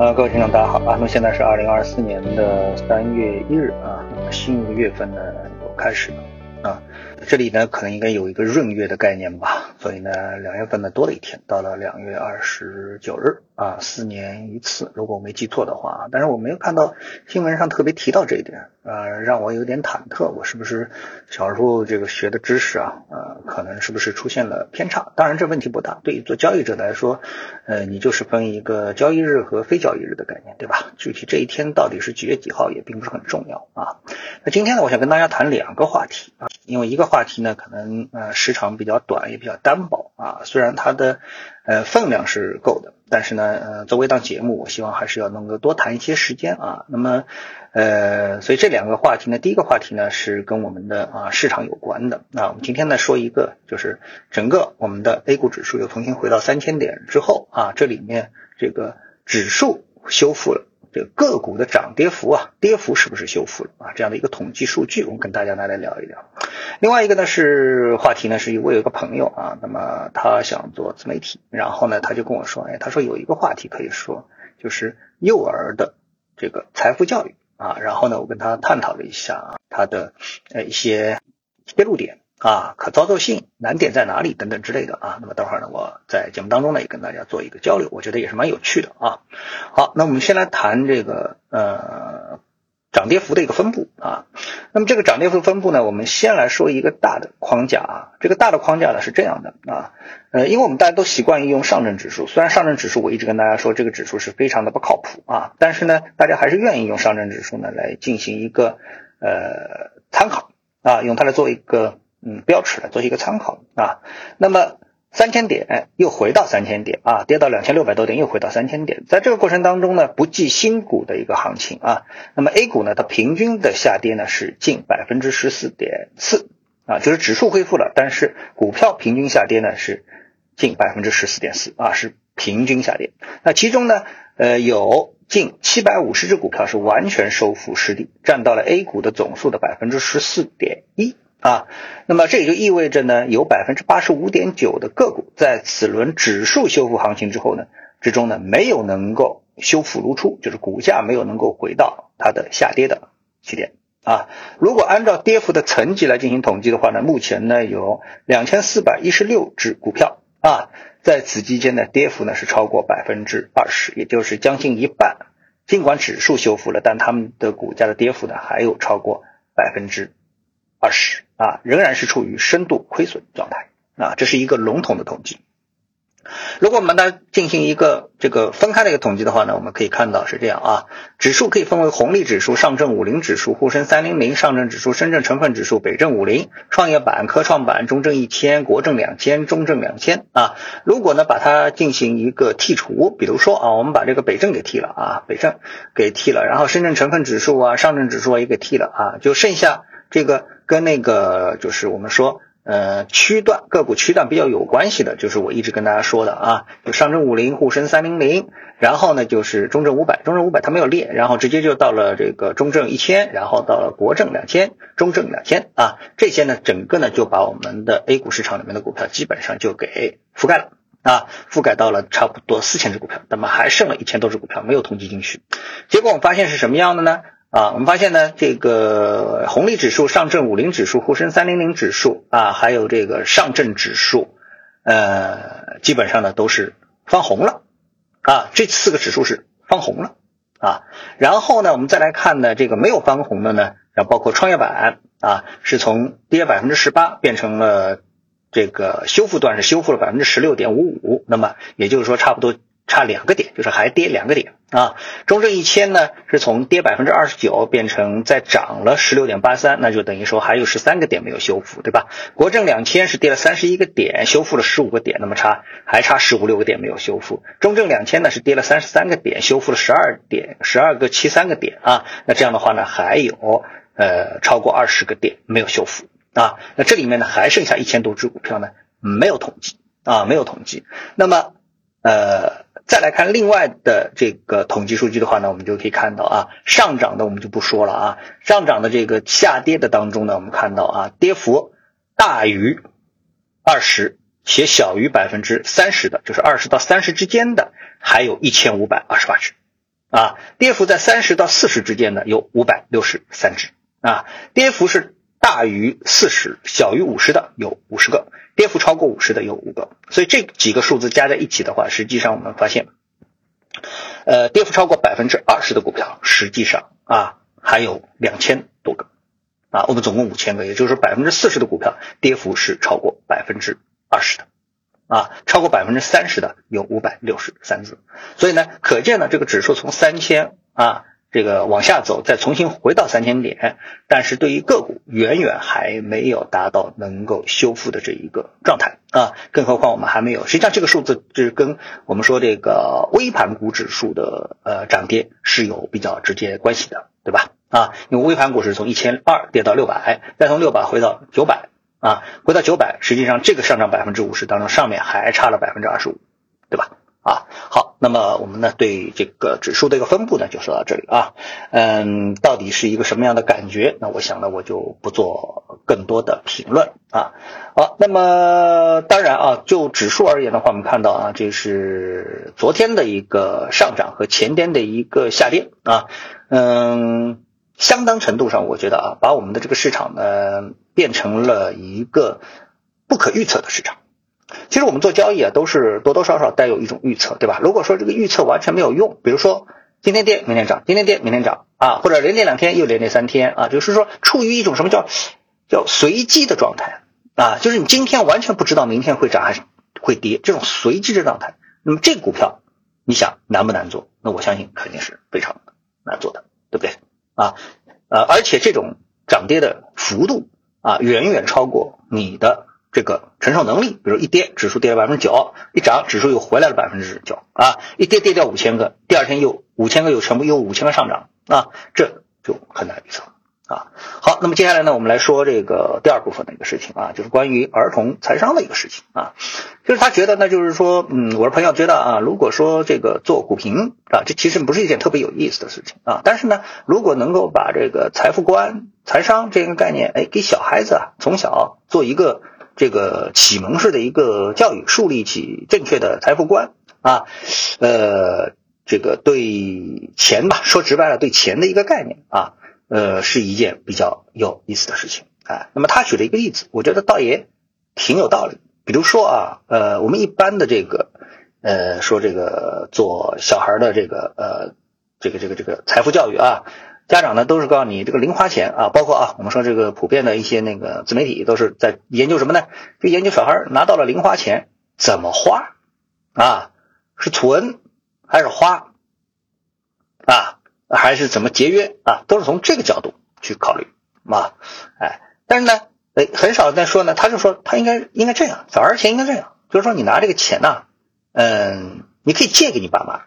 啊，各位听众，大家好啊！那么现在是二零二四年的三月一日啊，新一个月份呢又开始了啊。这里呢可能应该有一个闰月的概念吧，所以呢两月份呢多了一天，到了两月二十九日啊，四年一次，如果我没记错的话，但是我没有看到新闻上特别提到这一点。呃，让我有点忐忑，我是不是小时候这个学的知识啊，呃，可能是不是出现了偏差？当然这问题不大，对于做交易者来说，呃，你就是分一个交易日和非交易日的概念，对吧？具体这一天到底是几月几号也并不是很重要啊。那今天呢，我想跟大家谈两个话题啊，因为一个话题呢，可能呃时长比较短，也比较单薄啊，虽然它的呃分量是够的。但是呢，呃，作为一档节目，我希望还是要能够多谈一些时间啊。那么，呃，所以这两个话题呢，第一个话题呢是跟我们的啊市场有关的。那我们今天呢说一个，就是整个我们的 A 股指数又重新回到三千点之后啊，这里面这个指数修复了。这个个股的涨跌幅啊，跌幅是不是修复了啊？这样的一个统计数据，我们跟大家拿来聊一聊。另外一个呢是话题呢，是我有一个朋友啊，那么他想做自媒体，然后呢他就跟我说，哎，他说有一个话题可以说，就是幼儿的这个财富教育啊。然后呢，我跟他探讨了一下啊，他的呃一些切入点。啊，可操作性难点在哪里等等之类的啊，那么待会儿呢，我在节目当中呢也跟大家做一个交流，我觉得也是蛮有趣的啊。好，那我们先来谈这个呃涨跌幅的一个分布啊。那么这个涨跌幅分布呢，我们先来说一个大的框架啊。这个大的框架呢是这样的啊，呃，因为我们大家都习惯于用上证指数，虽然上证指数我一直跟大家说这个指数是非常的不靠谱啊，但是呢，大家还是愿意用上证指数呢来进行一个呃参考啊，用它来做一个。嗯，标尺来做一个参考啊。那么三千点又回到三千点啊，跌到两千六百多点又回到三千点。在这个过程当中呢，不计新股的一个行情啊，那么 A 股呢，它平均的下跌呢是近百分之十四点四啊，就是指数恢复了，但是股票平均下跌呢是近百分之十四点四啊，是平均下跌。那其中呢，呃，有近七百五十只股票是完全收复失地，占到了 A 股的总数的百分之十四点一。啊，那么这也就意味着呢，有百分之八十五点九的个股在此轮指数修复行情之后呢，之中呢没有能够修复如初，就是股价没有能够回到它的下跌的起点啊。如果按照跌幅的层级来进行统计的话呢，目前呢有两千四百一十六只股票啊，在此期间呢跌幅呢是超过百分之二十，也就是将近一半。尽管指数修复了，但他们的股价的跌幅呢还有超过百分之。二十啊，仍然是处于深度亏损状态啊，这是一个笼统的统计。如果我们呢进行一个这个分开的一个统计的话呢，我们可以看到是这样啊，指数可以分为红利指数、上证五零指数、沪深三零零、上证指数、深圳成分指数、北证五零、创业板、科创板、中证一千、国证两千、中证两千啊。如果呢把它进行一个剔除，比如说啊，我们把这个北证给剔了啊，北证给剔了，然后深圳成分指数啊、上证指数啊也给剔了啊，就剩下这个。跟那个就是我们说，呃，区段个股区段比较有关系的，就是我一直跟大家说的啊，就上证五零、沪深三零零，然后呢就是中证五百，中证五百它没有列，然后直接就到了这个中证一千，然后到了国证两千、中证两千啊，这些呢整个呢就把我们的 A 股市场里面的股票基本上就给覆盖了啊，覆盖到了差不多四千只股票，那么还剩了一千多只股票没有统计进去，结果我们发现是什么样的呢？啊，我们发现呢，这个红利指数、上证五零指数、沪深三零零指数啊，还有这个上证指数，呃，基本上呢都是翻红了啊，这四个指数是翻红了啊。然后呢，我们再来看呢，这个没有翻红的呢，然后包括创业板啊，是从跌百分之十八变成了这个修复段，是修复了百分之十六点五五，那么也就是说差不多。差两个点，就是还跌两个点啊。中证一千呢是从跌百分之二十九变成再涨了十六点八三，那就等于说还有十三个点没有修复，对吧？国证两千是跌了三十一个点，修复了十五个点，那么差还差十五六个点没有修复。中证两千呢是跌了三十三个点，修复了十二点十二个七三个点啊。那这样的话呢，还有呃超过二十个点没有修复啊。那这里面呢还剩下一千多只股票呢没有统计啊，没有统计。那么呃。再来看另外的这个统计数据的话呢，我们就可以看到啊，上涨的我们就不说了啊，上涨的这个下跌的当中呢，我们看到啊，跌幅大于二十且小于百分之三十的，就是二十到三十之间的，还有一千五百二十八只。啊，跌幅在三十到四十之间呢有五百六十三只。啊，跌幅是大于四十、小于五十的有五十个，跌幅超过五十的有五个，所以这几个数字加在一起的话，实际上我们发现，呃，跌幅超过百分之二十的股票，实际上啊还有两千多个。啊，我们总共五千个，也就是说百分之四十的股票跌幅是超过百分之二十的，啊，超过百分之三十的有五百六十三只，所以呢，可见呢，这个指数从三千啊这个往下走，再重新回到三千点，但是对于个股远远还没有达到能够修复的这一个状态啊，更何况我们还没有，实际上这个数字是跟我们说这个微盘股指数的呃涨跌是有比较直接关系的，对吧？啊，因为微盘股是从一千二跌到六百，再从六百回到九百，啊，回到九百，实际上这个上涨百分之五十当中，上面还差了百分之二十五，对吧？啊，好，那么我们呢对这个指数的一个分布呢就说到这里啊，嗯，到底是一个什么样的感觉？那我想呢我就不做更多的评论啊。好，那么当然啊，就指数而言的话，我们看到啊，这是昨天的一个上涨和前天的一个下跌啊，嗯。相当程度上，我觉得啊，把我们的这个市场呢变成了一个不可预测的市场。其实我们做交易啊，都是多多少少带有一种预测，对吧？如果说这个预测完全没有用，比如说今天跌明天涨，今天跌明天涨啊，或者连跌两天又连跌三天啊，就是说处于一种什么叫叫随机的状态啊，就是你今天完全不知道明天会涨还是会跌，这种随机的状态。那么这个股票，你想难不难做？那我相信肯定是非常难做的，对不对？啊，呃，而且这种涨跌的幅度啊，远远超过你的这个承受能力。比如一跌，指数跌了百分之九；一涨，指数又回来了百分之九。啊，一跌跌掉五千个，第二天又五千个又全部又五千个上涨，啊，这就很难预测。啊，好，那么接下来呢，我们来说这个第二部分的一个事情啊，就是关于儿童财商的一个事情啊，就是他觉得呢，就是说，嗯，我的朋友觉得啊，如果说这个做股评啊，这其实不是一件特别有意思的事情啊，但是呢，如果能够把这个财富观、财商这个概念，哎，给小孩子啊从小做一个这个启蒙式的一个教育，树立起正确的财富观啊，呃，这个对钱吧，说直白了，对钱的一个概念啊。呃，是一件比较有意思的事情啊。那么他举了一个例子，我觉得倒也挺有道理。比如说啊，呃，我们一般的这个，呃，说这个做小孩的这个，呃，这个这个这个财富教育啊，家长呢都是告诉你这个零花钱啊，包括啊，我们说这个普遍的一些那个自媒体都是在研究什么呢？就研究小孩拿到了零花钱怎么花啊，是存还是花啊？还是怎么节约啊？都是从这个角度去考虑啊，哎，但是呢，哎，很少在说呢。他就说他应该应该这样，小孩钱应该这样，就是说你拿这个钱呢，嗯，你可以借给你爸妈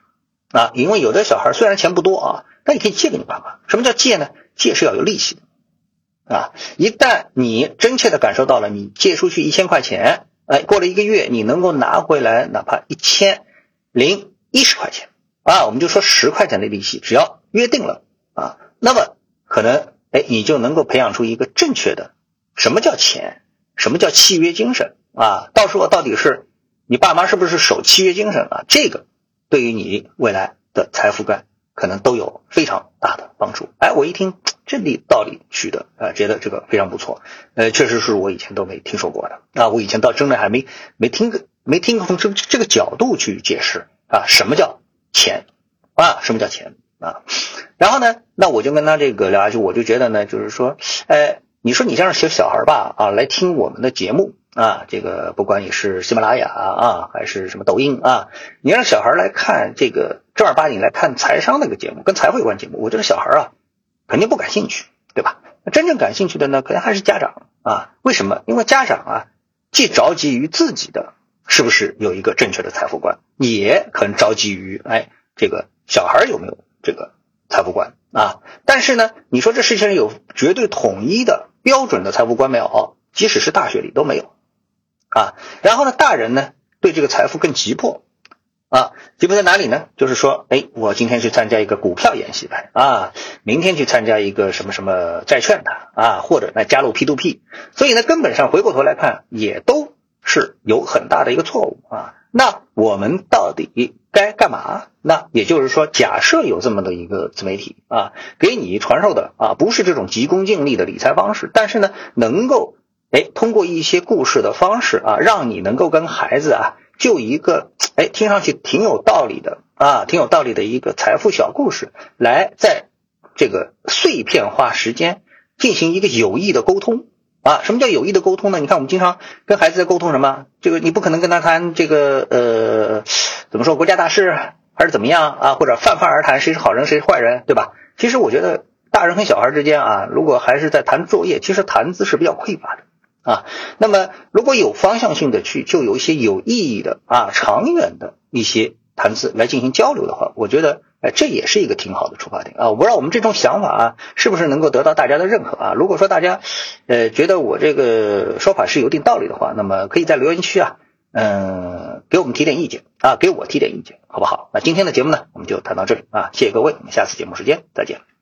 啊，因为有的小孩虽然钱不多啊，但你可以借给你爸妈。什么叫借呢？借是要有利息的啊。一旦你真切的感受到了，你借出去一千块钱，哎，过了一个月，你能够拿回来哪怕一千零一十块钱啊，我们就说十块钱的利息，只要。约定了啊，那么可能哎，你就能够培养出一个正确的什么叫钱，什么叫契约精神啊？到时候到底是你爸妈是不是守契约精神啊？这个对于你未来的财富观可能都有非常大的帮助。哎，我一听 这里道理取的啊，觉得这个非常不错。呃，确实是我以前都没听说过的啊，我以前倒真的还没没听个没听从这这个角度去解释啊，什么叫钱啊？什么叫钱？啊，然后呢，那我就跟他这个聊下去，我就觉得呢，就是说，哎，你说你这样小小孩吧，啊，来听我们的节目啊，这个不管你是喜马拉雅啊，还是什么抖音啊，你让小孩来看这个正儿八经来看财商那个节目，跟财会有关节目，我觉得小孩啊肯定不感兴趣，对吧？真正感兴趣的呢，可能还是家长啊。为什么？因为家长啊，既着急于自己的是不是有一个正确的财富观，也很着急于哎，这个小孩有没有。这个财富观啊，但是呢，你说这世界上有绝对统一的标准的财富观没有？即使是大学里都没有啊。然后呢，大人呢对这个财富更急迫啊，急迫在哪里呢？就是说，哎，我今天去参加一个股票演习班啊，明天去参加一个什么什么债券的啊，或者来加入 P to P。所以呢，根本上回过头来看，也都是有很大的一个错误啊。那我们到底？该干嘛？那也就是说，假设有这么的一个自媒体啊，给你传授的啊，不是这种急功近利的理财方式，但是呢，能够哎通过一些故事的方式啊，让你能够跟孩子啊，就一个哎听上去挺有道理的啊，挺有道理的一个财富小故事，来在这个碎片化时间进行一个有益的沟通。啊，什么叫有益的沟通呢？你看，我们经常跟孩子在沟通什么？这个你不可能跟他谈这个呃，怎么说国家大事还是怎么样啊？或者泛泛而谈谁是好人谁是坏人，对吧？其实我觉得大人和小孩之间啊，如果还是在谈作业，其实谈资是比较匮乏的啊。那么如果有方向性的去，就有一些有意义的啊，长远的一些谈资来进行交流的话，我觉得。哎，这也是一个挺好的出发点啊！我不知道我们这种想法啊，是不是能够得到大家的认可啊？如果说大家，呃，觉得我这个说法是有一定道理的话，那么可以在留言区啊，嗯，给我们提点意见啊，给我提点意见，好不好？那今天的节目呢，我们就谈到这里啊，谢谢各位，我们下次节目时间再见。